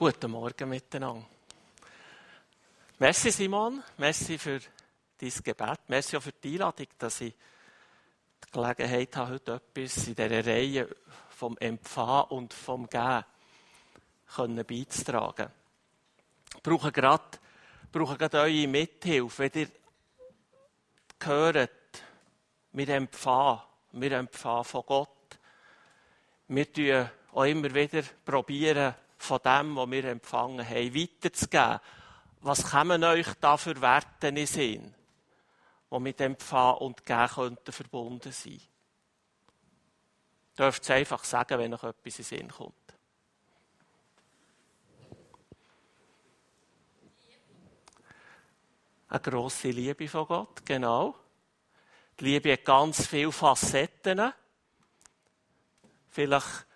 Guten Morgen miteinander. Merci Simon, merci für dein Gebet, merci auch für die Einladung, dass ich die Gelegenheit habe, heute etwas in dieser Reihe vom Empfangen und vom Geben beizutragen. Ich brauche gerade, brauche gerade eure Mithilfe, wenn ihr hört, wir empfangen, wir empfangen von Gott. Wir tun auch immer wieder probieren, von dem, was wir empfangen haben, weiterzugeben. Was kommen euch da für Werte in Sinn, die mit Empfangen und Geben könnten verbunden sein? Dürft es einfach sagen, wenn euch etwas in Sinn kommt. Eine grosse Liebe von Gott, genau. Die Liebe hat ganz viele Facetten. Vielleicht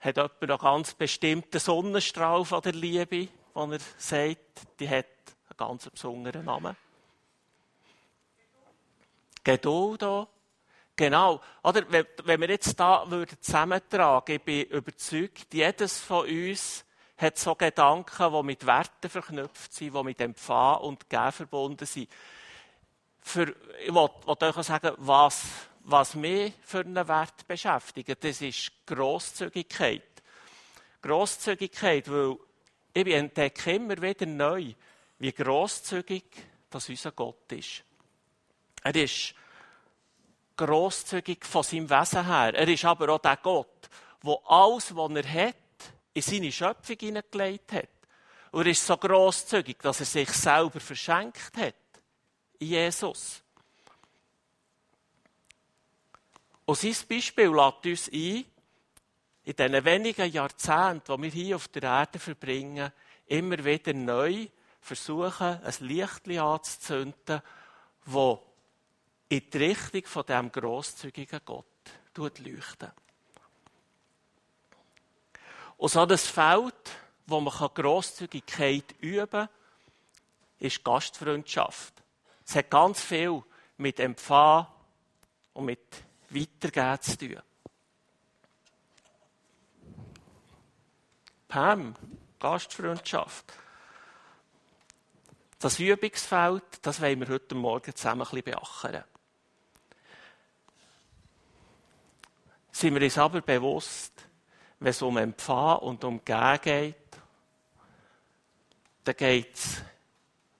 hat jemand einen ganz bestimmten Sonnenstrahl von der Liebe, wo er sagt, die hat einen ganz besonderen Namen. Geduld auch. Genau. Oder, wenn wir jetzt da zusammentragen, ich bin überzeugt, jedes von uns hat so Gedanken, die mit Werten verknüpft sind, die mit Empfangen und Geben verbunden sind. Für, ich wollte euch sagen, was was mich für einen Wert beschäftigt, das ist Grosszügigkeit. Grosszügigkeit, weil ich entdecke immer wieder neu, wie grosszügig das unser Gott ist. Er ist grosszügig von seinem Wesen her. Er ist aber auch der Gott, der alles, was er hat, in seine Schöpfung hineingelegt hat. Und er ist so grosszügig, dass er sich selber verschenkt hat. In Jesus. Und sein Beispiel lädt uns ein, in diesen wenigen Jahrzehnten, die wir hier auf der Erde verbringen, immer wieder neu versuchen, ein Licht anzuzünden, das in die Richtung von diesem grosszügigen Gott leuchtet. Und so das Feld, wo man Grosszügigkeit üben kann, ist Gastfreundschaft. Es hat ganz viel mit Empfang und mit Weitergehen zu tun. Pam, Gastfreundschaft. Das Übungsfeld, das wollen wir heute Morgen zusammen ein bisschen beackern. Sind wir uns aber bewusst, wenn es um Empfangen und um Gehen geht, dann geht es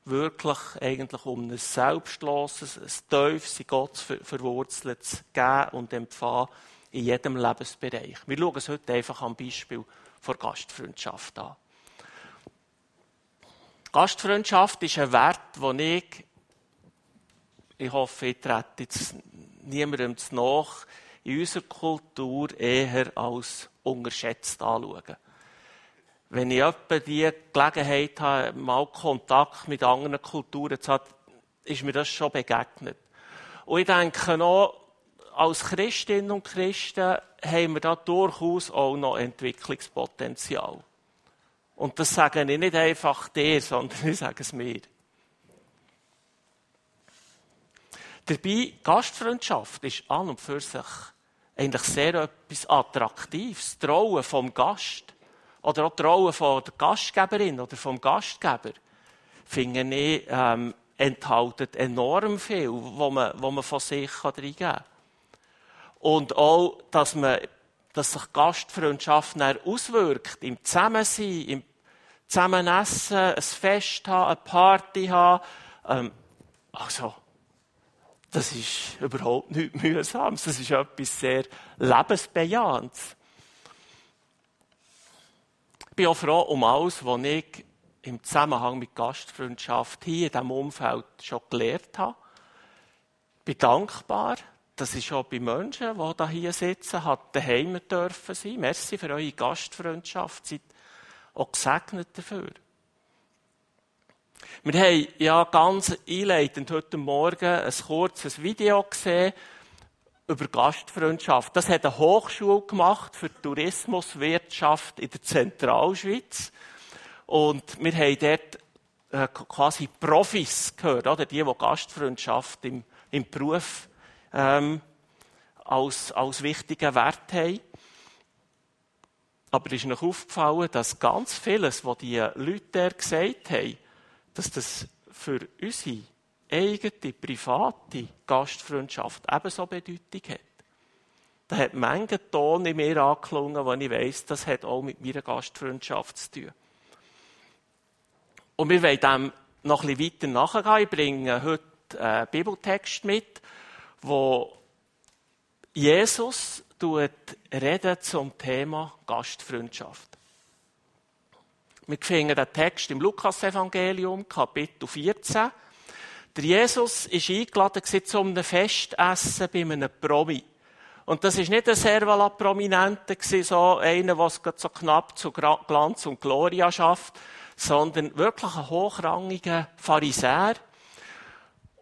wirklich eigentlich um ein selbstloses, ein tiefes, in Gott verwurzeltes Geben und Empfangen in jedem Lebensbereich. Wir schauen es heute einfach am Beispiel der Gastfreundschaft an. Gastfreundschaft ist ein Wert, den ich, ich hoffe, ich trete jetzt niemandem zu nach, in unserer Kultur eher als unterschätzt anschauen wenn ich etwa die Gelegenheit habe, mal Kontakt mit anderen Kulturen zu haben, ist mir das schon begegnet. Und ich denke noch, als Christinnen und Christen haben wir da durchaus auch noch Entwicklungspotenzial. Und das sage ich nicht einfach dir, sondern ich sage es mir. Dabei, Gastfreundschaft ist an und für sich eigentlich sehr etwas Attraktives. Trauen vom Gast oder auch die Rolle von der Gastgeberin oder vom Gastgeber, finde ich, ähm, enthalten enorm viel, wo man, wo man von sich reingeben kann. Und auch, dass man, dass sich Gastfreundschaft auswirkt, im Zusammensein, im Zusammenessen, ein Fest haben, eine Party haben, ähm, also, das ist überhaupt nichts Mühsames. Das ist etwas sehr Lebensbejahendes bin auch froh um alles, was ich im Zusammenhang mit Gastfreundschaft hier in diesem Umfeld schon gelernt habe. Ich bin dankbar, dass ich schon bei Menschen, die hier sitzen, daheim dürfen sein. Merci für eure Gastfreundschaft. Seid auch gesegnet dafür. Wir haben ja ganz einleitend heute Morgen ein kurzes Video gesehen über Gastfreundschaft. Das hat eine Hochschule gemacht für Tourismuswirtschaft in der Zentralschweiz. Und wir haben dort äh, quasi Profis gehört, oder? Die, die Gastfreundschaft im, im Beruf ähm, als, als wichtigen Wert haben. Aber ist noch aufgefallen, dass ganz vieles, was die Leute gesagt haben, dass das für unsere eigene, private Gastfreundschaft ebenso Bedeutung hat. Da hat manche Ton in mir angeklungen, wo ich weiss, das hat auch mit meiner Gastfreundschaft zu tun. Und wir wollen dem noch ein bisschen weiter nachgehen. Ich bringe heute einen Bibeltext mit, wo Jesus redet zum Thema Gastfreundschaft. Wir finden den Text im Lukas-Evangelium, Kapitel 14. Der Jesus ist eingeladen zu einem Festessen bei einem Promi. Und das ist nicht ein Servala Prominente so einer, der es so knapp zu Glanz und Gloria schafft, sondern wirklich ein hochrangiger Pharisäer.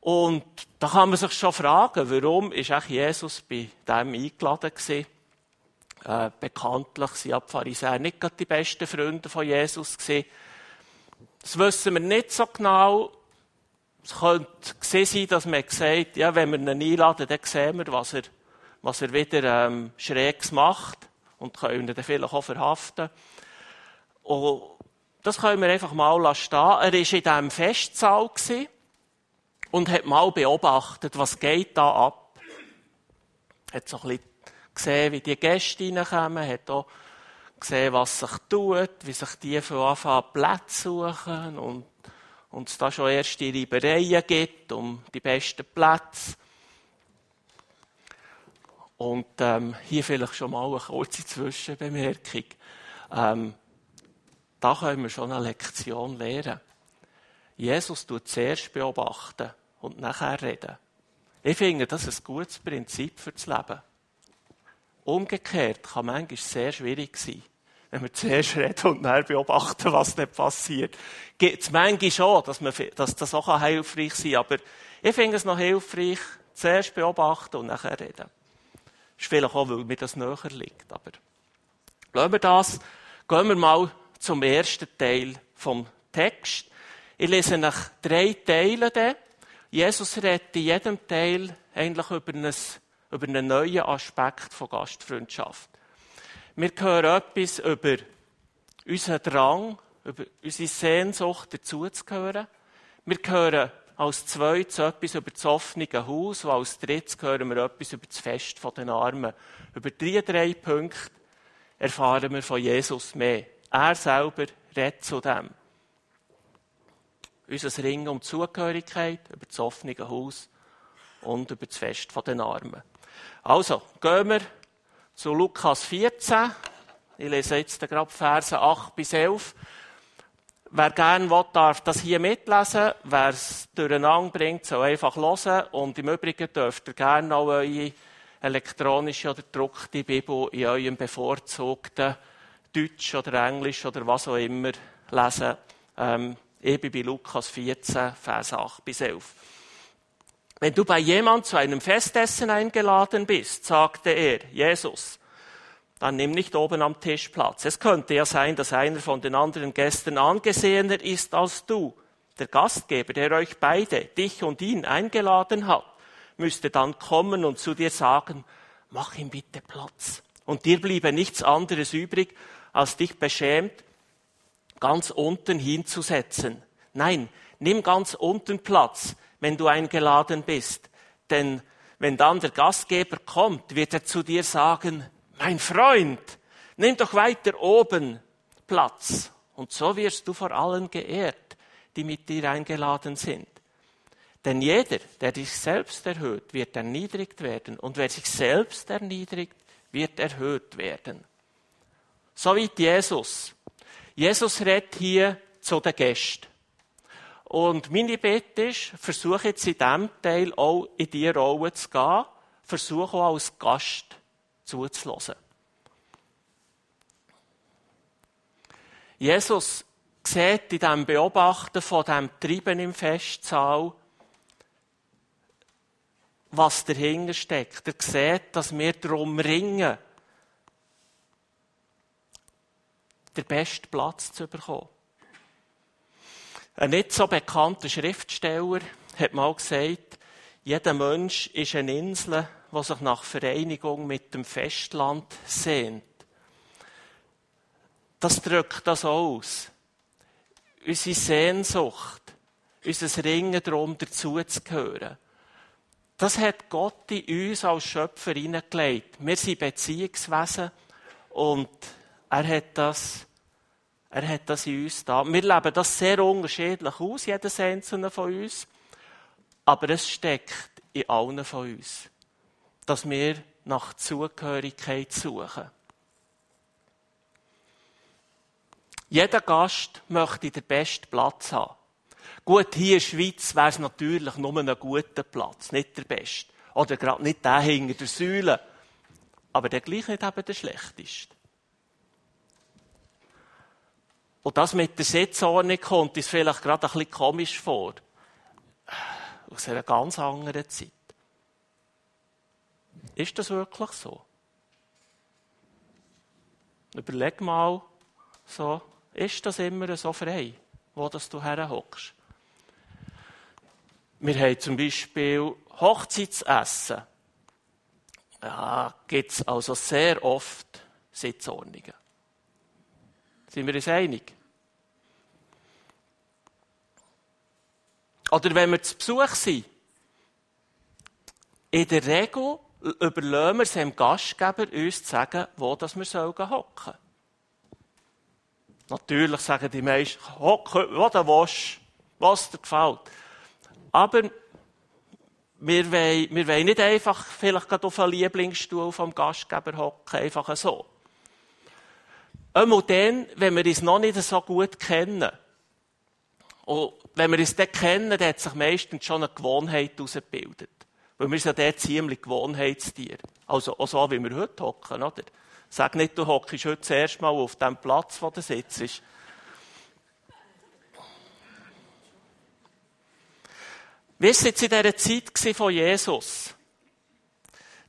Und da kann man sich schon fragen, warum ist auch Jesus bei dem eingeladen gewesen? Äh, bekanntlich sind die Pharisäer nicht gerade die besten Freunde von Jesus gewesen. Das wissen wir nicht so genau. Es könnte sein, dass man sagt, ja, wenn wir ihn einladen, dann sehen wir, was er, was er wieder ähm, Schrägs macht und können ihn dann vielleicht auch verhaften. Und das können wir einfach mal stehen. Er war in diesem Festsaal und hat mal beobachtet, was geht da ab. Hat so ein bisschen gesehen, wie die Gäste reinkommen, hat auch gesehen, was sich tut, wie sich die von Anfang an Plätze suchen und und es da schon erste Reibereien gibt um die besten Plätze. Und ähm, hier vielleicht schon mal eine kurze Zwischenbemerkung. Ähm, da können wir schon eine Lektion lernen. Jesus tut zuerst beobachten und nachher reden. Ich finde, das ist ein gutes Prinzip für das Leben. Umgekehrt kann manchmal sehr schwierig sein wenn wir zuerst reden und dann beobachten, was nicht passiert. Gibt es manchmal schon, dass, man, dass das auch hilfreich sein kann. Aber ich finde es noch hilfreich, zuerst beobachten und nachher reden. Das ist vielleicht auch, weil mir das näher liegt. Aber lassen wir das. Gehen wir mal zum ersten Teil vom Text. Ich lese nach drei Teilen. Jesus redet in jedem Teil eigentlich über, ein, über einen neuen Aspekt von Gastfreundschaft. Wir hören etwas über unseren Drang, über unsere Sehnsucht, dazuzugehören. Wir hören als zweites etwas über das offene Haus und als drittes hören wir etwas über das Fest den Armen. Über diese drei Punkte erfahren wir von Jesus mehr. Er selber redet zu dem. Unser Ringen um Zugehörigkeit, über das offene Haus und über das Fest den Armen. Also, gehen wir zu Lukas 14. Ich lese jetzt gerade Verse 8 bis 11. Wer gerne will, darf das hier mitlesen. Wer es durcheinander bringt, soll einfach hören. Und im Übrigen dürft ihr gerne auch eure elektronische oder gedruckte Bibel in eurem bevorzugten Deutsch oder Englisch oder was auch immer lesen. Ähm, ich bei Lukas 14, Vers 8 bis 11. Wenn du bei jemand zu einem Festessen eingeladen bist, sagte er, Jesus, dann nimm nicht oben am Tisch Platz. Es könnte ja sein, dass einer von den anderen Gästen angesehener ist als du. Der Gastgeber, der euch beide, dich und ihn eingeladen hat, müsste dann kommen und zu dir sagen, mach ihm bitte Platz. Und dir bliebe nichts anderes übrig, als dich beschämt ganz unten hinzusetzen. Nein, nimm ganz unten Platz, wenn du eingeladen bist. Denn wenn dann der Gastgeber kommt, wird er zu dir sagen, mein Freund, nimm doch weiter oben Platz. Und so wirst du vor allen geehrt, die mit dir eingeladen sind. Denn jeder, der dich selbst erhöht, wird erniedrigt werden. Und wer sich selbst erniedrigt, wird erhöht werden. So wie Jesus. Jesus redet hier zu den Gästen. Und meine Bitte ist, versuche jetzt in diesem Teil auch in diese Rolle zu gehen, versuche auch als Gast zuzulassen. Jesus sieht in diesem Beobachten von diesem Treiben im Festsaal, was dahinter steckt. Er sieht, dass wir darum ringen, den besten Platz zu bekommen. Ein nicht so bekannter Schriftsteller hat mal gesagt, jeder Mensch ist eine Insel, die sich nach Vereinigung mit dem Festland sehnt. das drückt das aus. Unsere Sehnsucht, unser Ringen darum, dazuzugehören. Das hat Gott in uns als Schöpfer hineingelegt. Wir sind Beziehungswesen und er hat das, er hat das in uns da. Wir leben das sehr unterschiedlich aus, jedes einzelne von uns. Aber es steckt in allen von uns, dass wir nach Zugehörigkeit suchen. Jeder Gast möchte den besten Platz haben. Gut, hier in der Schweiz wäre es natürlich nur ein guter Platz, nicht der beste. Oder gerade nicht der hinter der Säule. Aber der gleich nicht eben der schlechteste. Und das mit der Sitzordnung kommt uns vielleicht gerade ein bisschen komisch vor. Aus einer ganz anderen Zeit. Ist das wirklich so? Überleg mal, so, ist das immer so frei, wo das du herhockst? Wir haben zum Beispiel Hochzeitsessen. Ja, gibt es also sehr oft Sitzordnungen. Sind wir uns einig? Oder wenn wir zu Besuch sind, in der Regel überlassen wir es dem Gastgeber, uns zu sagen, wo wir hocken sollen. Natürlich sagen die meisten, hocken, wo du willst, was dir gefällt. Aber wir wollen, wir wollen nicht einfach vielleicht auf einen Lieblingsstuhl vom Gastgeber hocken, einfach so. Einmal dann, wenn wir uns noch nicht so gut kennen. Und wenn wir uns dann kennen, dann hat sich meistens schon eine Gewohnheit herausgebildet. Weil wir sind ja dort ziemlich Gewohnheitstier. Also auch so, wie wir heute hocken, oder? Sag nicht, du hockst heute das erste Mal auf dem Platz, wo du sitzt. War es jetzt in dieser Zeit von Jesus?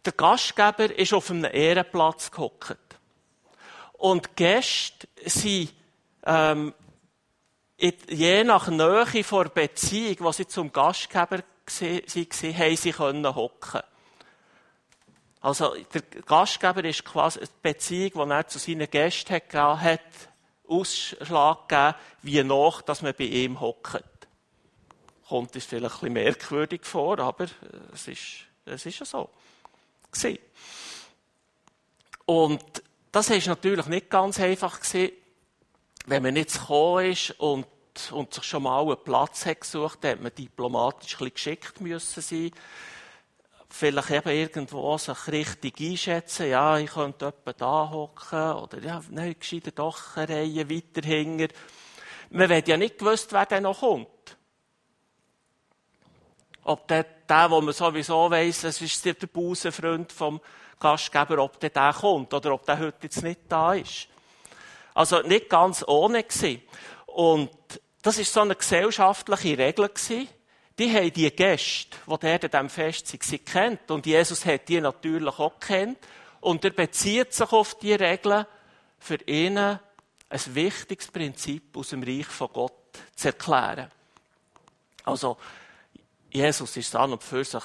Der Gastgeber ist auf einem Ehrenplatz gehockt. Und Gäste sind, ähm, je nach Nähe vor Beziehung, die sie zum Gastgeber waren, haben sie können hocken. Also, der Gastgeber ist quasi die Beziehung, die er zu seinen Gästen hat, hat Ausschlag gegeben, wie nach, dass man bei ihm hockt. Kommt es vielleicht ein bisschen merkwürdig vor, aber es ist, es ist ja so. Und das ist natürlich nicht ganz einfach wenn man nicht gekommen ist und, und sich schon mal einen Platz hat gesucht, hat man diplomatisch ein bisschen geschickt müssen sein vielleicht eben irgendwo sich richtig einschätzen, ja, ich könnte etwa da hocken, oder ja, nein, gescheiter doch eine Reihe weiter hinter. Man wird ja nicht gewusst, wer denn noch kommt. Ob der, der, wo man sowieso weiss, es ist der Busenfreund vom Gastgeber, ob der, der kommt, oder ob der heute jetzt nicht da ist. Also nicht ganz ohne gewesen. Und das ist so eine gesellschaftliche Regel gewesen die haben die Gäste, die dort an diesem Fest sie kennt. Und Jesus hat die natürlich auch kennt. Und er bezieht sich auf die Regeln, für ihn ein wichtiges Prinzip aus dem Reich von Gott zu erklären. Also, Jesus ist an und für sich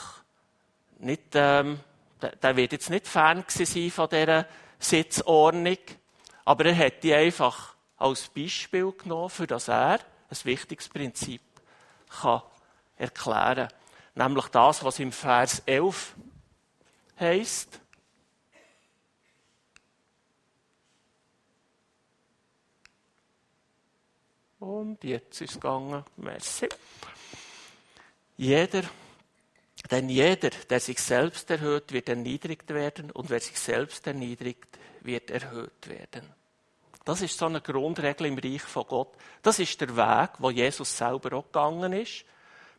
nicht, ähm, der, wird jetzt nicht Fan sein von dieser Sitzordnung, aber er hat die einfach als Beispiel genommen, für das er ein wichtiges Prinzip kann erklären. Nämlich das, was im Vers 11 heißt. Und jetzt ist es gegangen. Merci. Jeder, denn jeder, der sich selbst erhöht, wird erniedrigt werden und wer sich selbst erniedrigt, wird erhöht werden. Das ist so eine Grundregel im Reich von Gott. Das ist der Weg, wo Jesus selber auch gegangen ist.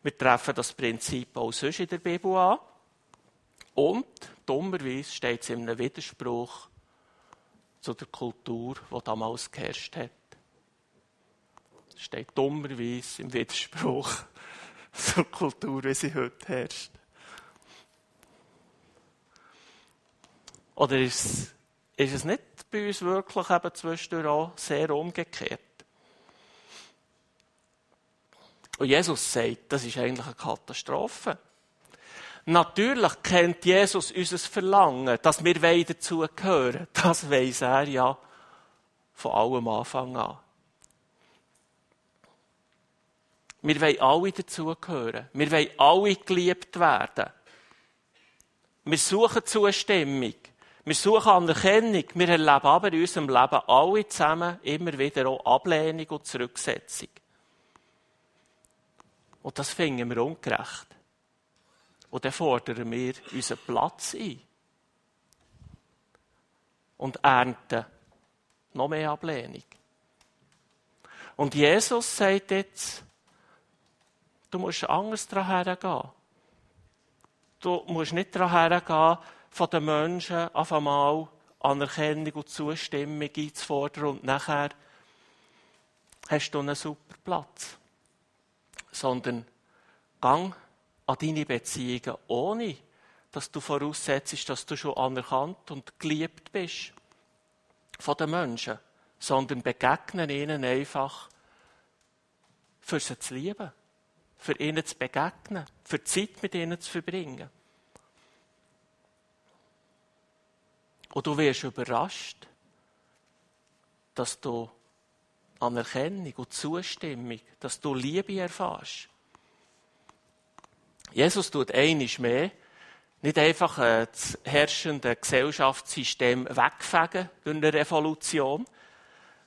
Wir treffen das Prinzip auch sonst in der Bibel an. Und dummerweise steht es in einem Widerspruch zu der Kultur, die damals geherrscht hat. Es steht dummerweise im Widerspruch zur Kultur, wie sie heute herrscht. Oder ist es, ist es nicht bei uns wirklich eben zwischendurch auch sehr umgekehrt? Und Jesus sagt, das ist eigentlich eine Katastrophe. Natürlich kennt Jesus unser Verlangen, dass wir dazu. Das weiß er ja Von allem Anfang an. Wir wollen alle dazugehören. Wir wollen alle geliebt werden. Wir suchen Zustimmung. Wir suchen Anerkennung. Wir erleben aber in unserem Leben alle zusammen immer wieder auch Ablehnung und Zurücksetzung. Und das finden wir ungerecht. Und dann fordern wir unseren Platz ein. Und ernten noch mehr Ablehnung. Und Jesus sagt jetzt, du musst anders daran hergehen. Du musst nicht daran hergehen, von den Menschen auf einmal Anerkennung und Zustimmung einzufordern und nachher hast du einen super Platz. Sondern gang an deine Beziehungen, ohne dass du voraussetzt, dass du schon anerkannt und geliebt bist von den Menschen, sondern begegnen ihnen einfach für sie zu lieben, für ihnen zu begegnen, für Zeit mit ihnen zu verbringen. Und du wirst überrascht, dass du Anerkennung und Zustimmung, dass du Liebe erfährst. Jesus tut einiges mehr, nicht einfach äh, das herrschende Gesellschaftssystem wegfegen durch eine Revolution,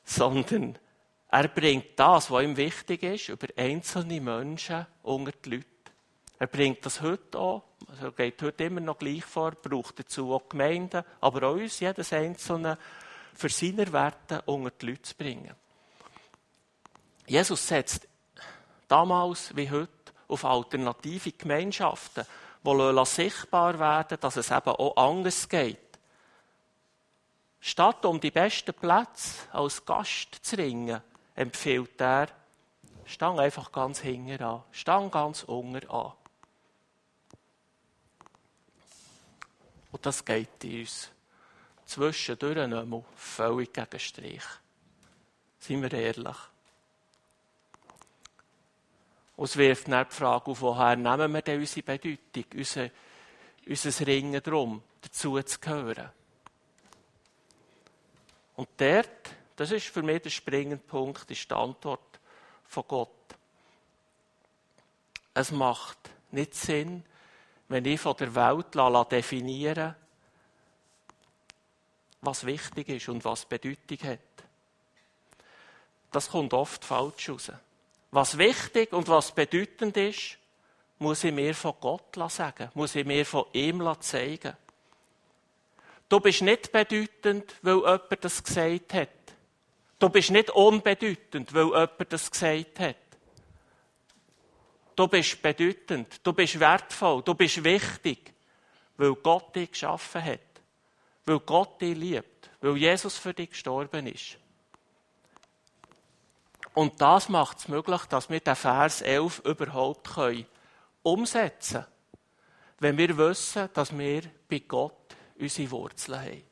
sondern er bringt das, was ihm wichtig ist, über einzelne Menschen unter die Leute. Er bringt das heute auch, also geht heute immer noch gleich vor, braucht dazu auch Gemeinden, aber auch uns, jedes Einzelne, für seine Werte unter die Leute zu bringen. Jesus setzt damals wie heute auf alternative Gemeinschaften, die sichtbar werden dass es eben auch anders geht. Statt um die besten Plätze als Gast zu ringen, empfiehlt er, stang einfach ganz hinten an, stang ganz unten an. Und das geht in uns zwischendurch mehr völlig gegen Strich. Seien wir ehrlich. Und es wirft dann die Frage auf, woher nehmen wir denn unsere Bedeutung, unser, unser Ringen darum, dazu zu gehören. Und dort, das ist für mich der springende Punkt, ist die Antwort von Gott. Es macht nicht Sinn, wenn ich von der Welt definieren was wichtig ist und was Bedeutung hat. Das kommt oft falsch raus. Was wichtig und was bedeutend ist, muss ich mir von Gott sagen, muss ich mir von ihm zeigen. Du bist nicht bedeutend, weil jemand das gesagt hat. Du bist nicht unbedeutend, weil jemand das gesagt hat. Du bist bedeutend, du bist wertvoll, du bist wichtig, weil Gott dich geschaffen hat, weil Gott dich liebt, weil Jesus für dich gestorben ist. Und das macht es möglich, dass wir den Vers 11 überhaupt können umsetzen können. Wenn wir wissen, dass wir bei Gott unsere Wurzeln haben.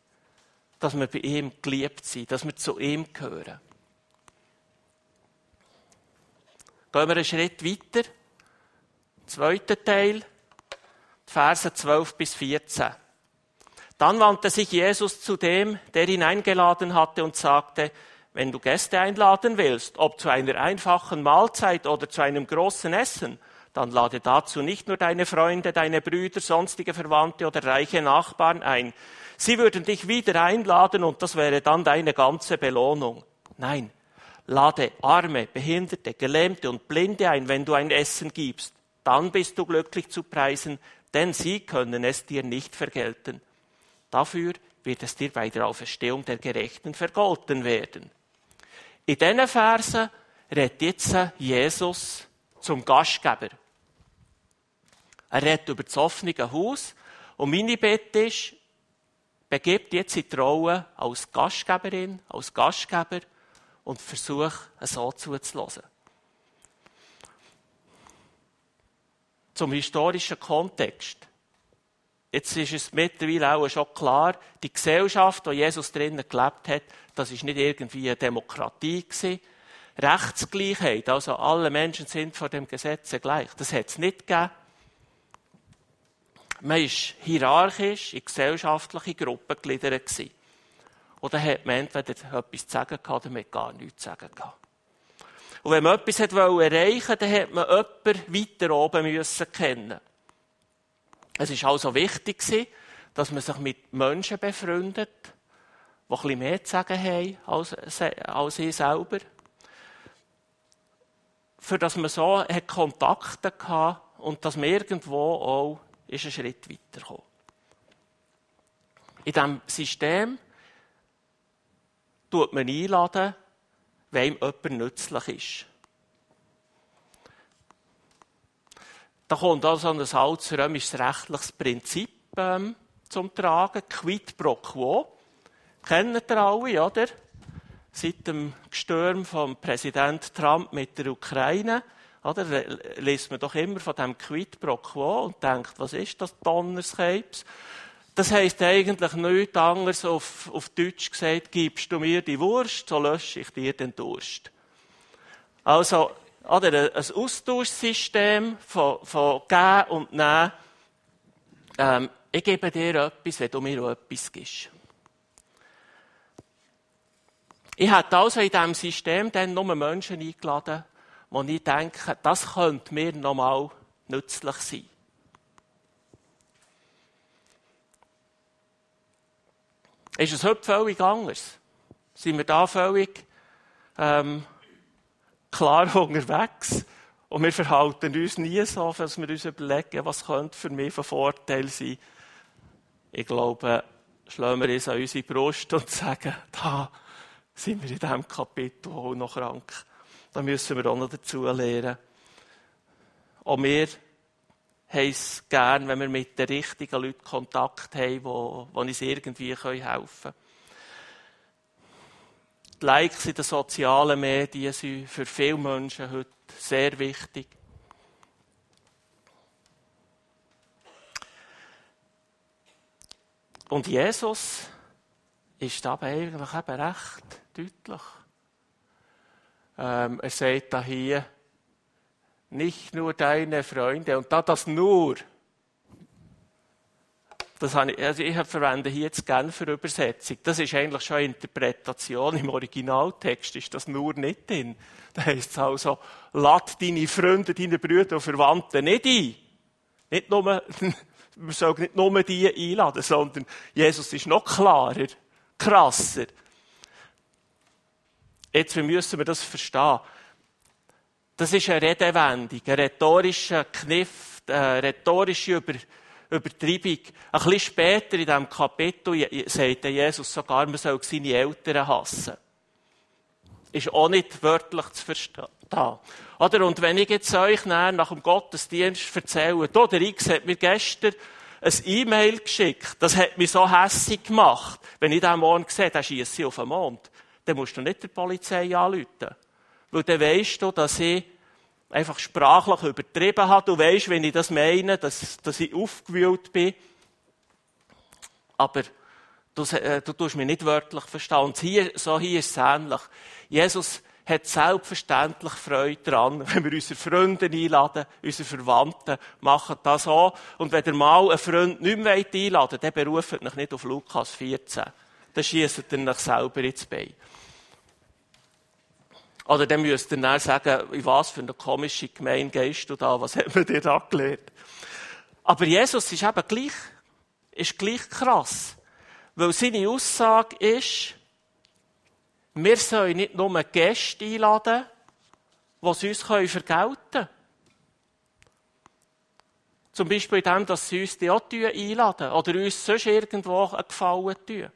Dass wir bei ihm geliebt sind, dass wir zu ihm gehören. Gehen wir einen Schritt weiter. Zweiter Teil, Verse 12 bis 14. Dann wandte sich Jesus zu dem, der ihn eingeladen hatte und sagte, wenn du Gäste einladen willst, ob zu einer einfachen Mahlzeit oder zu einem großen Essen, dann lade dazu nicht nur deine Freunde, deine Brüder, sonstige Verwandte oder reiche Nachbarn ein. Sie würden dich wieder einladen und das wäre dann deine ganze Belohnung. Nein, lade Arme, Behinderte, Gelähmte und Blinde ein, wenn du ein Essen gibst. Dann bist du glücklich zu preisen, denn sie können es dir nicht vergelten. Dafür wird es dir bei der Auferstehung der Gerechten vergolten werden. In diesen Versen redet jetzt Jesus zum Gastgeber. Er redet über das offene Haus. Und meine Bitte ist, begebt jetzt in die Rolle als Gastgeberin, als Gastgeber und versuch, so zuzulassen. Zum historischen Kontext. Jetzt ist es mittlerweile auch schon klar, die Gesellschaft, wo Jesus drinnen gelebt hat, das ist nicht irgendwie eine Demokratie gewesen. Rechtsgleichheit, also alle Menschen sind vor dem Gesetz gleich, das hat es nicht gegeben. Man war hierarchisch in gesellschaftliche Gruppen gegliedert. Und dann hat man entweder etwas zu sagen oder man gar nichts zu sagen. Und wenn man etwas erreichen wollte, dann hat man jemanden weiter oben müssen kennen. Es ist also wichtig dass man sich mit Menschen befreundet, die bisschen mehr zu sagen haben als, als ich selber. Für dass man so Kontakte hatte und dass man irgendwo auch ist einen Schritt weitergekommen. In diesem System tut man einladen, wem jemand nützlich ist. Da kommt also ein altes römisches rechtliches Prinzip ähm, zum Tragen, quid pro quo. Kennt ihr alle, oder? Seit dem Gestürm von Präsident Trump mit der Ukraine, oder? Liest man doch immer von dem quid pro quo und denkt, was ist das Donnerskrebs? Das heisst eigentlich nichts anderes auf, auf Deutsch gesagt, gibst du mir die Wurst, so lösche ich dir den Durst. Also, oder ein Austauschsystem von, von Geben und Nehmen. Ähm, ich gebe dir etwas, wenn du mir auch etwas gibst. Ich hätte also in diesem System dann nur Menschen eingeladen, wo ich denke, das könnte mir nochmal nützlich sein. Ist es heute völlig anders? Sind wir da völlig ähm, klar unterwegs? Und wir verhalten uns nie so, dass wir uns überlegen, was könnte für mich von Vorteil sein. Ich glaube, schlagen wir uns an unsere Brust und sagen, da sind wir in diesem Kapitel auch noch krank. Da müssen wir auch noch dazu lernen. Auch wir haben es gern, wenn wir mit den richtigen Leuten Kontakt haben, wo uns irgendwie helfen können. Die Likes in den sozialen Medien sind für viele Menschen heute sehr wichtig. Und Jesus ist dabei eigentlich eben recht deutlich. Ähm, er sagt da hier, nicht nur deine Freunde. Und da das nur, das habe ich, also ich verwende hier jetzt Genfer Übersetzung. Das ist eigentlich schon eine Interpretation. Im Originaltext ist das nur nicht drin. Da heißt es also, lad deine Freunde, deine Brüder und Verwandten nicht ein. Nicht nur, man soll nicht nur die einladen, sondern Jesus ist noch klarer, krasser. Jetzt müssen wir das verstehen. Das ist eine Redewendung, ein rhetorischer Kniff, eine rhetorische Über Übertreibung. Ein bisschen später in diesem Kapitel sagt Jesus sogar, man soll seine Eltern hassen. Ist auch nicht wörtlich zu verstehen. Oder? Und wenn ich jetzt euch nach dem Gottesdienst erzähle, da, der X hat mir gestern ein E-Mail geschickt, das hat mich so hässlich gemacht. Wenn ich den morgen sehe, dann schiesse auf den Mond. Dann musst du nicht der Polizei anrufen. Weil dann weisst du, dass ich einfach sprachlich übertrieben habe. Du weisst, wenn ich das meine, dass, dass ich aufgewühlt bin. Aber du, äh, du tust mich nicht wörtlich verstehen. Und hier, so hier ist es ähnlich. Jesus hat selbstverständlich Freude daran, wenn wir unsere Freunde einladen, unsere Verwandten, machen das auch. Und wenn ihr mal einen Freund nicht mehr einladen wollt, dann beruft euch nicht auf Lukas 14. Dann schiesst ihr euch selber ins Bein. Oder dann müsst ihr dann sagen, in was für eine komische Gemeinde gehst du da? Was hat man dir da gelernt? Aber Jesus ist eben gleich, ist gleich krass. Weil seine Aussage ist, wir sollen nicht nur Gäste einladen, sie uns vergelten können. Zum Beispiel in dem, dass sie uns die auch einladen oder uns sonst irgendwo einen Gefallen tun.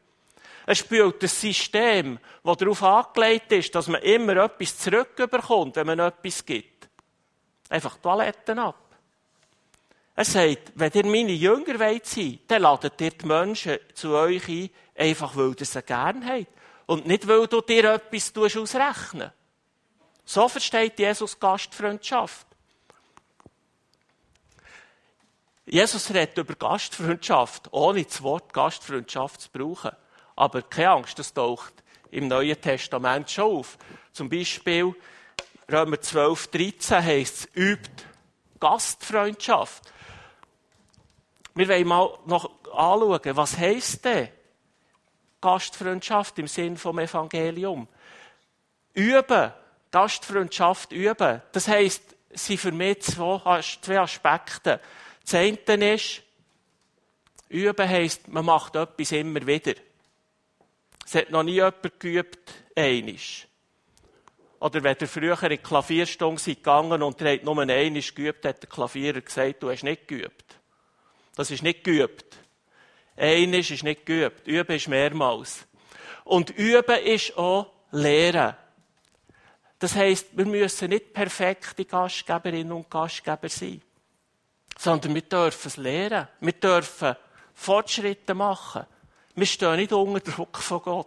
Es spielt ein System, das darauf angelegt ist, dass man immer etwas zurückbekommt, wenn man etwas gibt. Einfach Toiletten ab. Er sagt, wenn ihr meine Jünger wollt sein, dann ladet ihr die Menschen zu euch ein, einfach weil ihr sie gerne habt. Und nicht, weil du dir etwas ausrechnen So versteht Jesus Gastfreundschaft. Jesus redet über Gastfreundschaft, ohne das Wort Gastfreundschaft zu brauchen. Aber keine Angst, das taucht im Neuen Testament schon auf. Zum Beispiel Römer 12, 13 heisst es, übt Gastfreundschaft. Wir wollen mal noch anschauen, was heisst denn Gastfreundschaft im Sinn vom Evangelium. Üben, Gastfreundschaft üben. Das heisst, sind für mich zwei, zwei Aspekte. Das eine ist, üben heisst, man macht etwas immer wieder. Es hat noch nie jemand geübt, einisch. Oder wenn ihr früher in die Klavierstunde seid gegangen und ihr habt nur einmal geübt, hat der Klavierer gesagt, du hast nicht geübt. Das ist nicht geübt. Einisch ist nicht geübt. Üben ist mehrmals. Und üben ist auch lehren. Das heisst, wir müssen nicht perfekte Gastgeberinnen und Gastgeber sein. Sondern wir dürfen es lernen. Wir dürfen Fortschritte machen. Wir stehen nicht unter Druck von Gott.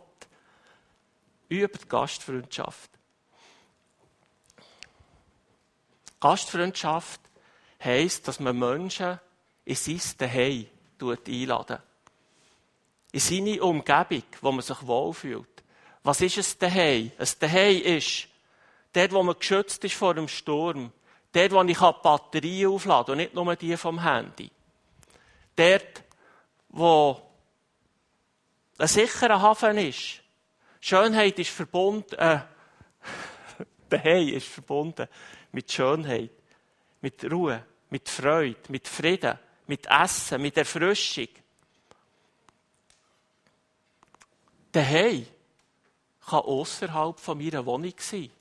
Übt Gastfreundschaft. Gastfreundschaft heisst, dass man Menschen in sein Zuhause einladen. In seine Umgebung, wo man sich wohlfühlt. Was ist ein Zuhause? Ein Zuhause ist dort, wo man geschützt ist vor dem Sturm. Dort, wo ich die Batterie aufladen kann und nicht nur die vom Handy. Dort, wo ein sicherer Hafen ist. Schönheit ist verbunden, äh, Behei ist verbunden mit Schönheit, mit Ruhe, mit Freude, mit Frieden, mit Essen, mit Erfrischung. Der Hei kann außerhalb von meiner Wohnung sein.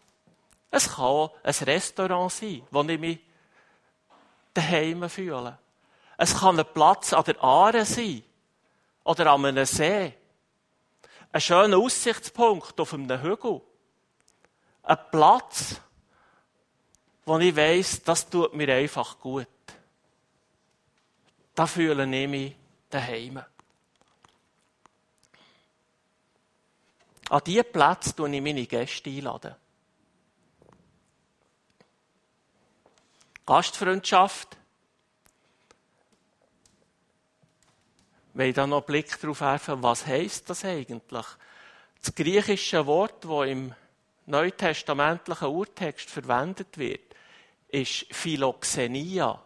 Es kann ein Restaurant sein, wo ich mich daheim fühle. Es kann ein Platz an der Aare sein oder an einem See. Ein schöner Aussichtspunkt auf einem Hügel. Ein Platz, wo ich weiss, das tut mir einfach gut. Da fühle ich mich daheim. An diese Plätze tue ich meine Gäste einladen. Gastfreundschaft. Wir wollen da noch einen Blick darauf werfen, was heisst das eigentlich? Das griechische Wort, das im neutestamentlichen Urtext verwendet wird, ist Philoxenia.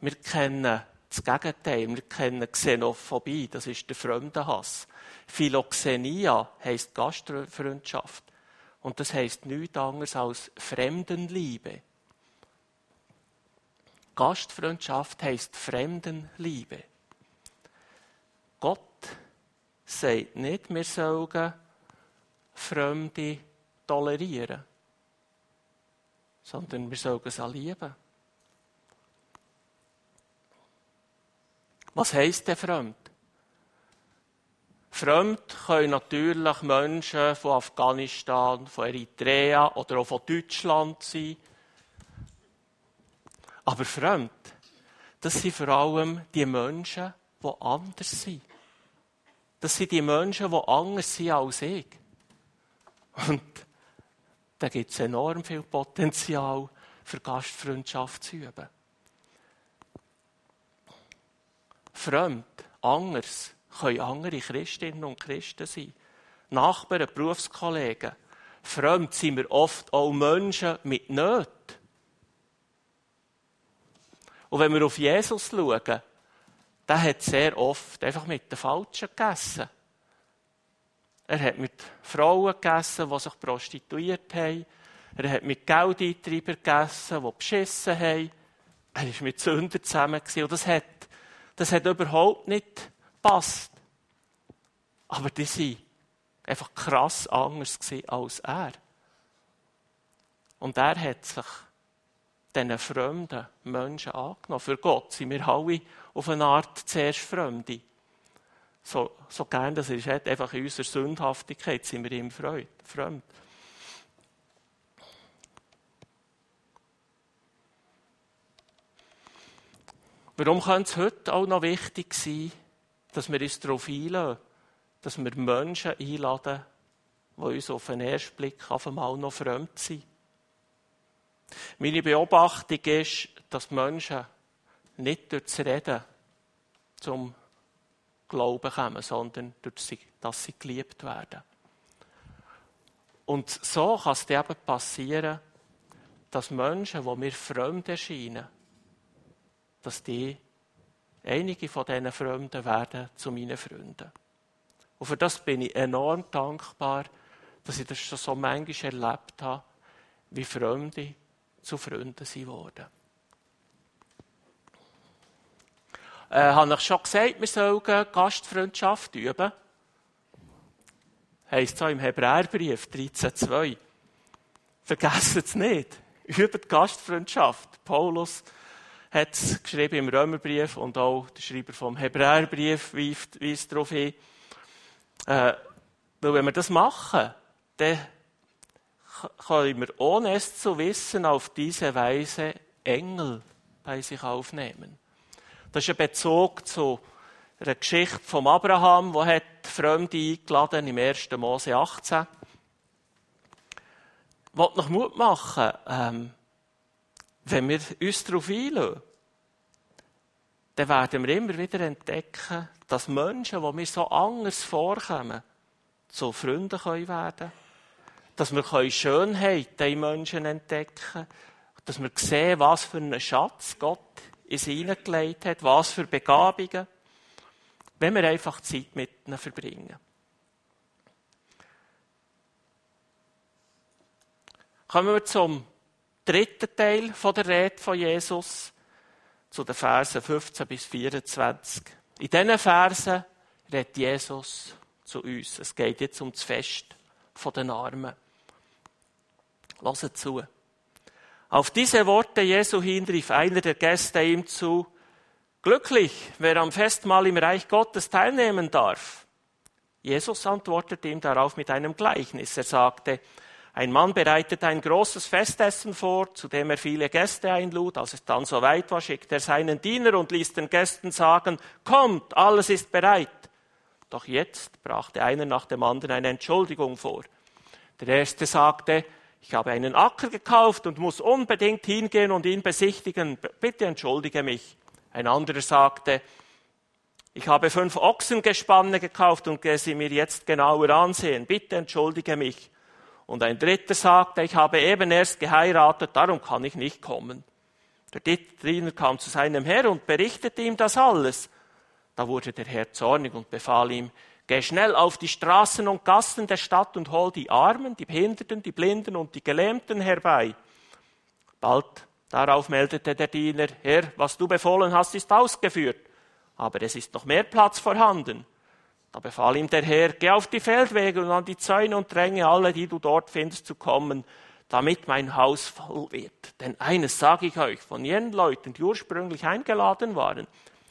Wir kennen das Gegenteil, wir kennen Xenophobie, das ist der Fremdenhass. Philoxenia heisst Gastfreundschaft. Und das heisst nichts anderes als Fremdenliebe. Gastfreundschaft heisst Fremdenliebe. Gott sagt nicht, wir sollen Fremde tolerieren, sondern wir sollen sie lieben. Was heisst denn fremd? Fremd können natürlich Menschen von Afghanistan, von Eritrea oder auch von Deutschland sein. Aber fremd, das sind vor allem die Menschen, die anders sind. Das sind die Menschen, die anders sind als ich. Und da gibt es enorm viel Potenzial für Gastfreundschaft zu üben. Fremd, anders, können andere Christinnen und Christen sein. Nachbarn, Berufskollegen. Fremd sind wir oft auch Menschen mit Nöten. Und wenn wir auf Jesus schauen, der hat sehr oft einfach mit den Falschen gegessen. Er hat mit Frauen gegessen, die sich prostituiert haben. Er hat mit Geldeintreibern gegessen, die beschissen haben. Er war mit Sündern zusammen. Und das hat, das hat überhaupt nicht gepasst. Aber die waren einfach krass anders als er. Und er hat sich diesen fremden Menschen angenommen. Für Gott sind wir alle auf eine Art zuerst Fremde. So, so gern das ist, einfach in unserer Sündhaftigkeit sind wir ihm fremd. Warum könnte es heute auch noch wichtig sein, dass wir uns darauf einladen, dass wir Menschen einladen, die uns auf den ersten Blick auf einmal noch fremd sind? Meine Beobachtung ist, dass Menschen nicht durch das Reden zum Glauben kommen, sondern durch dass sie geliebt werden. Und so kann es eben passieren, dass Menschen, die mir fremd erscheinen, dass die, einige von diesen Fremden werden zu meinen Freunden. Und für das bin ich enorm dankbar, dass ich das schon so manchmal erlebt habe, wie Fremde zu Freunden sind worden. Äh, habe ich schon gesagt, wir sollen Gastfreundschaft üben? Heißt so im Hebräerbrief 13,2. Vergessen es nicht. Übt Gastfreundschaft. Paulus hat es geschrieben im Römerbrief und auch der Schreiber vom Hebräerbrief weist darauf hin. Äh, weil wenn wir das machen, dann können wir, ohne es zu wissen, auf diese Weise Engel bei sich aufnehmen. Das ist ein Bezug zu einer Geschichte von Abraham, wo hat Fremde eingeladen im 1. Mose 18. Ich will noch Mut machen, ähm, wenn wir uns darauf einlassen, dann werden wir immer wieder entdecken, dass Menschen, die mir so anders vorkommen, zu Freunden können werden Dass wir Schönheit in Menschen entdecken können. Dass wir sehen, was für einen Schatz Gott in sie hineingelegt hat, was für Begabungen. Wenn wir einfach Zeit mit ihnen verbringen. Kommen wir zum dritten Teil der Rede von Jesus, zu den Versen 15 bis 24. In diesen Versen redet Jesus zu uns. Es geht jetzt um das Fest der Armen. Lasst zu. Auf diese Worte Jesu hin rief einer der Gäste ihm zu, Glücklich, wer am Festmahl im Reich Gottes teilnehmen darf. Jesus antwortete ihm darauf mit einem Gleichnis. Er sagte, ein Mann bereitet ein großes Festessen vor, zu dem er viele Gäste einlud. Als es dann soweit war, schickte er seinen Diener und ließ den Gästen sagen, kommt, alles ist bereit. Doch jetzt brachte einer nach dem anderen eine Entschuldigung vor. Der erste sagte, ich habe einen Acker gekauft und muss unbedingt hingehen und ihn besichtigen. Bitte entschuldige mich. Ein anderer sagte, ich habe fünf Ochsengespanne gekauft und gehe sie mir jetzt genauer ansehen. Bitte entschuldige mich. Und ein dritter sagte, ich habe eben erst geheiratet, darum kann ich nicht kommen. Der Diener kam zu seinem Herr und berichtete ihm das alles. Da wurde der Herr zornig und befahl ihm, geh schnell auf die Straßen und Gassen der Stadt und hol die Armen, die Behinderten, die Blinden und die Gelähmten herbei. Bald darauf meldete der Diener, Herr, was du befohlen hast, ist ausgeführt, aber es ist noch mehr Platz vorhanden. Da befahl ihm der Herr, geh auf die Feldwege und an die Zäune und dränge alle, die du dort findest, zu kommen, damit mein Haus voll wird. Denn eines sage ich euch, von jenen Leuten, die ursprünglich eingeladen waren,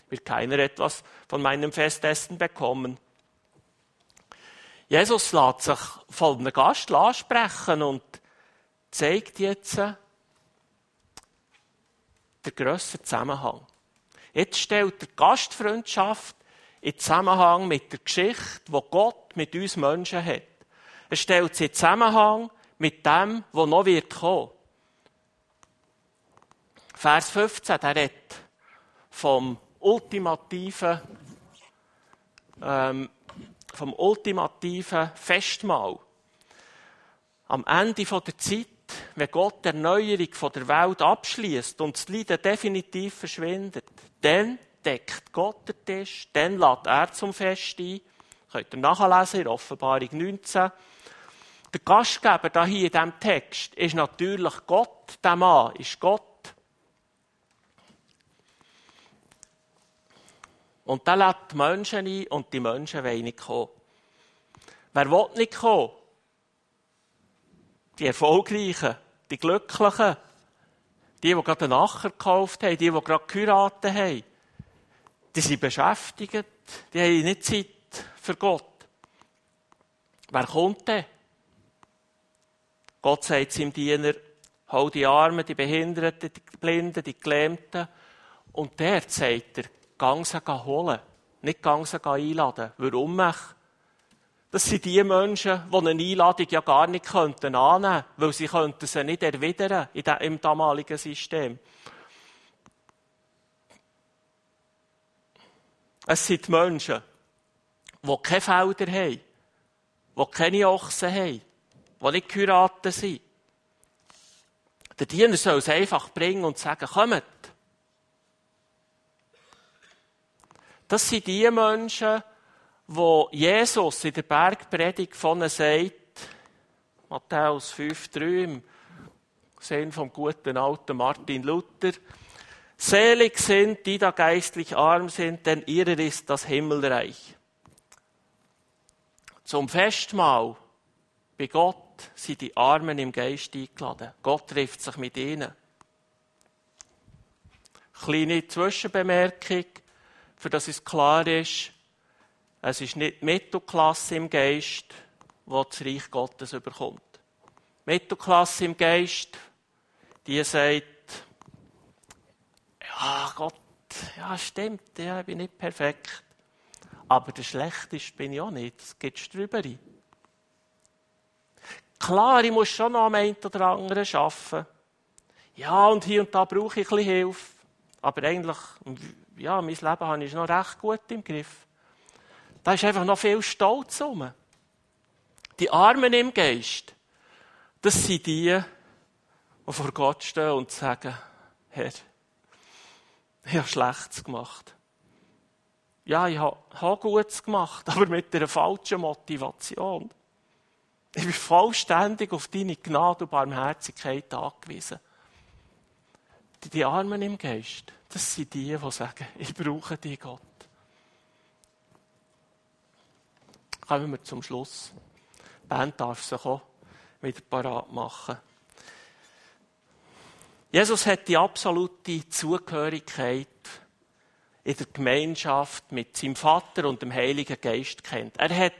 wird keiner etwas von meinem Festessen bekommen. Jesus lässt sich von einem Gast ansprechen und zeigt jetzt den grösseren Zusammenhang. Jetzt stellt die Gastfreundschaft in Zusammenhang mit der Geschichte, die Gott mit uns Menschen hat. Er stellt sie in Zusammenhang mit dem, was noch wird kommen. Vers 15, der redet vom ultimativen, ähm, vom ultimativen Festmahl. Am Ende der Zeit, wenn Gott die Erneuerung der Welt abschließt und das Leiden definitiv verschwindet, dann deckt Gott den Tisch, dann lädt er zum Fest ein. Könnt ihr nachlesen in Offenbarung 19. Der Gastgeber hier in diesem Text ist natürlich Gott, der Mann ist Gott. Und der lädt die Menschen ein und die Menschen wollen nicht kommen. Wer will nicht kommen? Die Erfolgreichen, die Glücklichen, die, die gerade einen Acher gekauft haben, die, die gerade geheiratet haben die sind beschäftigt, die haben nicht Zeit für Gott. Wer kommt denn? Gott sagt seinem Diener, hol die Armen, die Behinderten, die Blinden, die Gelähmten. Und der sagt er, gang sie holen. Nicht gang sie einladen. Warum mich? Das sind die Menschen, die eine Einladung ja gar nicht könnten annehmen, weil sie könnten sie nicht erwidern im damaligen System. Es sind Menschen, die keine Felder haben, die keine Ochsen haben, die nicht geheiratet sind. Der Diener soll es einfach bringen und sagen, kommt. Das sind die Menschen, wo Jesus in der Bergpredigt von sagt, Matthäus 5,3 im Sinn vom guten alten Martin Luther, Selig sind, die da geistlich arm sind, denn ihrer ist das Himmelreich. Zum Festmahl bei Gott sind die Armen im Geist eingeladen. Gott trifft sich mit ihnen. Kleine Zwischenbemerkung, für das es klar ist, es ist nicht die Mittelklasse im Geist, die das Reich Gottes überkommt. Die Mittelklasse im Geist, die sagt, ja, Gott, ja, stimmt, ja, ich bin nicht perfekt. Aber der Schlechteste bin ich auch nicht. Das geht drüber. Klar, ich muss schon noch am einen oder anderen arbeiten. Ja, und hier und da brauche ich ein bisschen Hilfe. Aber eigentlich, ja, mein Leben habe ich noch recht gut im Griff. Da ist einfach noch viel Stolz rum. Die Armen im Geist, das sind die, die vor Gott stehen und sagen, Herr, ich habe Schlechtes gemacht. Ja, ich habe Gutes gemacht, aber mit einer falschen Motivation. Ich bin vollständig auf deine Gnade und Barmherzigkeit angewiesen. Die Armen im Geist, das sind die, die sagen, ich brauche dich, Gott. Kommen wir zum Schluss. Die Band darf sich auch wieder parat machen. Jesus hat die absolute Zugehörigkeit in der Gemeinschaft mit seinem Vater und dem Heiligen Geist kennt. Er hat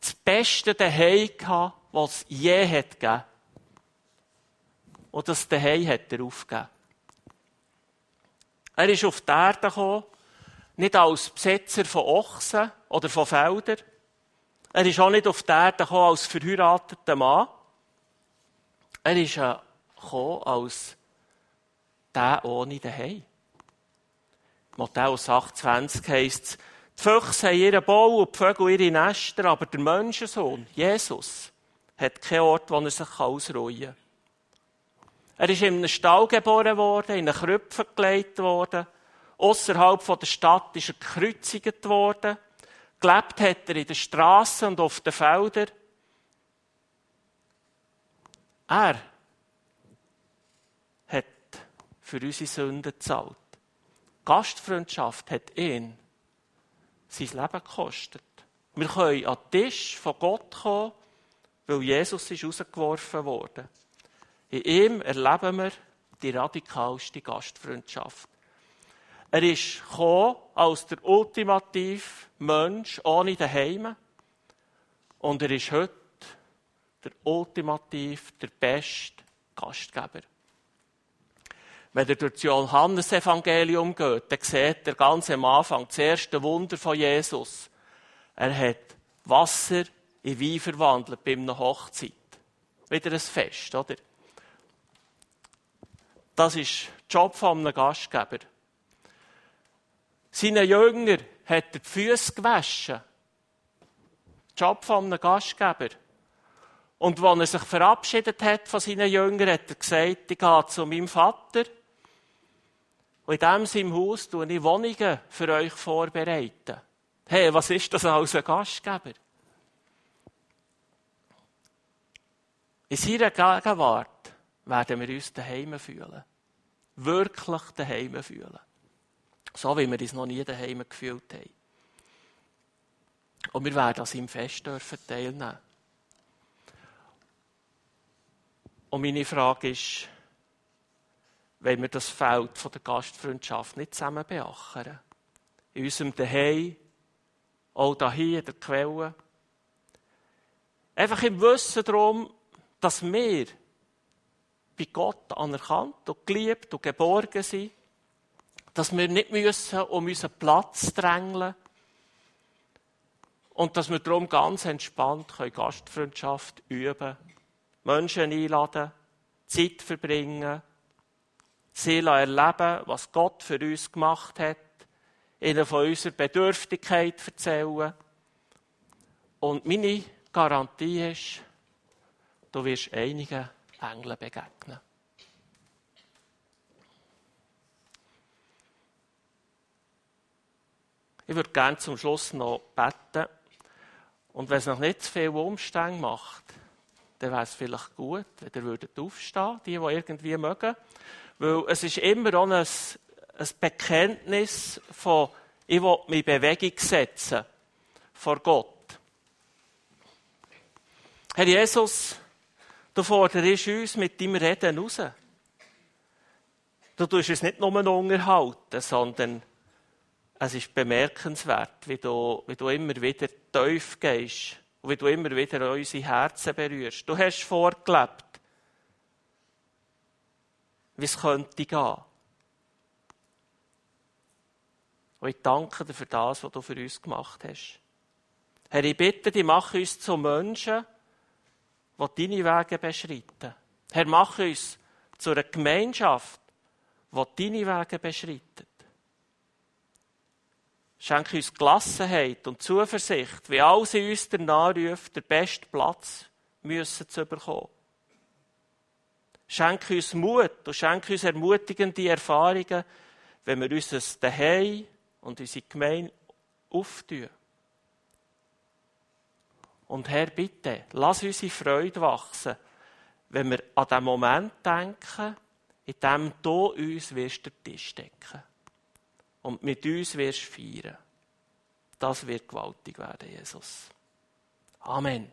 das Beste daheim gehabt, was es je hat gegeben. Und das daheim hat er aufgegeben. Er ist auf die Erde gekommen, nicht als Besitzer von Ochsen oder von Feldern. Er ist auch nicht auf die Erde gekommen als verheirateter Mann. Er ist gekommen als der ohne daheim. Matthäus 28 heisst es, die Füchse haben ihren Bau und die Vögel ihre Nester, aber der Menschensohn, Jesus, hat keinen Ort, wo er sich ausruhen kann. Er ist in einem Stall geboren worden, in einen Krüpfen gelegt worden. Außerhalb der Stadt ist er gekreuzigt worden. Gelebt hat er in den Straßen und auf den Feldern. Er hat für unsere Sünden gezahlt. Gastfreundschaft hat ihn sein Leben gekostet. Wir können an den Tisch von Gott kommen, weil Jesus ist rausgeworfen wurde. In ihm erleben wir die radikalste Gastfreundschaft. Er ist gekommen als der ultimative Mensch ohne Daheim. Und er ist heute der ultimativ, der beste Gastgeber. Wenn ihr durch das Johannesevangelium geht, dann seht ihr ganz am Anfang das erste Wunder von Jesus. Er hat Wasser in Wein verwandelt bei einer Hochzeit. Wieder ein Fest, oder? Das ist der Job eines Gastgeber. Seinen Jünger hat er die Füße gewaschen. Der Job eines Gastgeber. Und als er sich verabschiedet hat von seinen Jüngern, hat er gesagt, ich gehe zu meinem Vater und in diesem Haus tue ich Wohnungen für euch vorbereiten. Hey, was ist das als ein Gastgeber? In seiner Gegenwart werden wir uns daheim fühlen. Wirklich daheim fühlen. So wie wir uns noch nie daheim gefühlt haben. Und wir werden an seinem Fest dürfen teilnehmen. Und meine Frage ist, wenn wir das Feld von der Gastfreundschaft nicht zusammen beackern. In unserem Daheim, auch hier in der Quelle. Einfach im Wissen darum, dass wir bei Gott anerkannt und geliebt und geborgen sind. Dass wir nicht müssen um unseren Platz drängeln und dass wir darum ganz entspannt Gastfreundschaft üben Menschen einladen, Zeit verbringen, sie erleben, was Gott für uns gemacht hat, ihnen von unserer Bedürftigkeit erzählen. Und meine Garantie ist, du wirst einigen Engeln begegnen. Ich würde gerne zum Schluss noch beten Und wenn es noch nicht zu viel Umstände macht, dann wäre es vielleicht gut, wenn ihr aufstehen würdet, die, die irgendwie mögen. Weil es ist immer auch ein, ein Bekenntnis von, ich will mich in Bewegung setzen vor Gott. Herr Jesus, du forderst uns mit deinem Reden raus. Du tust es nicht nur unterhalten, sondern es ist bemerkenswert, wie du, wie du immer wieder tief gehst und wie du immer wieder unsere Herzen berührst. Du hast vorgelebt, wie es könnte gehen. Und ich danke dir für das, was du für uns gemacht hast. Herr, ich bitte dich, mach uns zu Menschen, die deine Wege beschreiten. Herr, mach uns zu einer Gemeinschaft, die deine Wege beschreitet. Schenke uns Gelassenheit und Zuversicht, wie alles in uns danach ruft, den besten Platz müssen zu bekommen. Schenke uns Mut und schenke uns ermutigende Erfahrungen, wenn wir uns das Daheim und unsere Gemeinde auftun. Und Herr, bitte, lass unsere Freude wachsen, wenn wir an den Moment denken, in dem du uns wirst den Tisch decken und mit uns wirst feiern. Das wird gewaltig werden, Jesus. Amen.